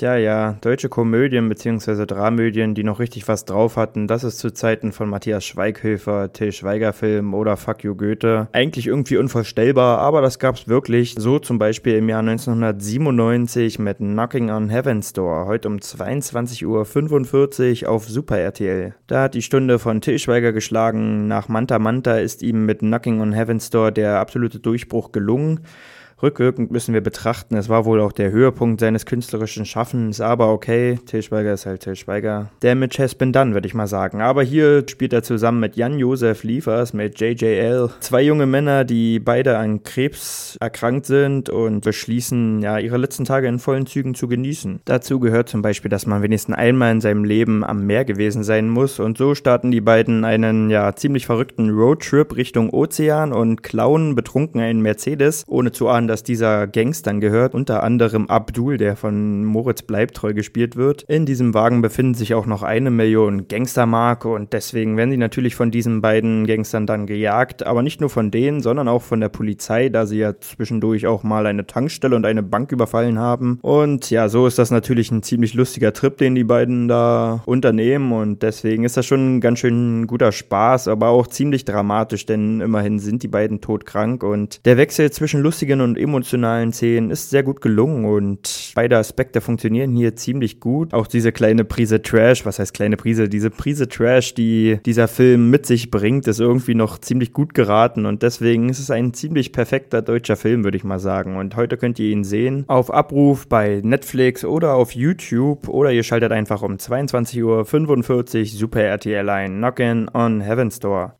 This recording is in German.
Tja, ja, deutsche Komödien bzw. Dramödien, die noch richtig was drauf hatten, das ist zu Zeiten von Matthias Schweighöfer, Till Schweiger Film oder Fuck You Goethe. Eigentlich irgendwie unvorstellbar, aber das gab's wirklich. So zum Beispiel im Jahr 1997 mit Knocking on Heaven's Door, heute um 22.45 Uhr auf Super RTL. Da hat die Stunde von Till Schweiger geschlagen. Nach Manta Manta ist ihm mit Knocking on Heaven's Door der absolute Durchbruch gelungen. Rückwirkend müssen wir betrachten, es war wohl auch der Höhepunkt seines künstlerischen Schaffens, aber okay, Til Schweiger ist halt Til Schweiger. Damage has been done, würde ich mal sagen. Aber hier spielt er zusammen mit Jan-Josef Liefers, mit JJL, zwei junge Männer, die beide an Krebs erkrankt sind und beschließen, ja, ihre letzten Tage in vollen Zügen zu genießen. Dazu gehört zum Beispiel, dass man wenigstens einmal in seinem Leben am Meer gewesen sein muss und so starten die beiden einen, ja, ziemlich verrückten Roadtrip Richtung Ozean und klauen betrunken einen Mercedes, ohne zu ahnen, dass dieser Gangstern gehört, unter anderem Abdul, der von Moritz Bleibtreu gespielt wird. In diesem Wagen befinden sich auch noch eine Million Gangstermarke und deswegen werden sie natürlich von diesen beiden Gangstern dann gejagt, aber nicht nur von denen, sondern auch von der Polizei, da sie ja zwischendurch auch mal eine Tankstelle und eine Bank überfallen haben. Und ja, so ist das natürlich ein ziemlich lustiger Trip, den die beiden da unternehmen und deswegen ist das schon ein ganz schön guter Spaß, aber auch ziemlich dramatisch, denn immerhin sind die beiden todkrank und der Wechsel zwischen lustigen und emotionalen Szenen ist sehr gut gelungen und beide Aspekte funktionieren hier ziemlich gut. Auch diese kleine Prise Trash, was heißt kleine Prise? Diese Prise Trash, die dieser Film mit sich bringt, ist irgendwie noch ziemlich gut geraten und deswegen ist es ein ziemlich perfekter deutscher Film, würde ich mal sagen. Und heute könnt ihr ihn sehen auf Abruf bei Netflix oder auf YouTube oder ihr schaltet einfach um 22.45 Uhr Super RTL ein. Knockin' on Heaven's Door.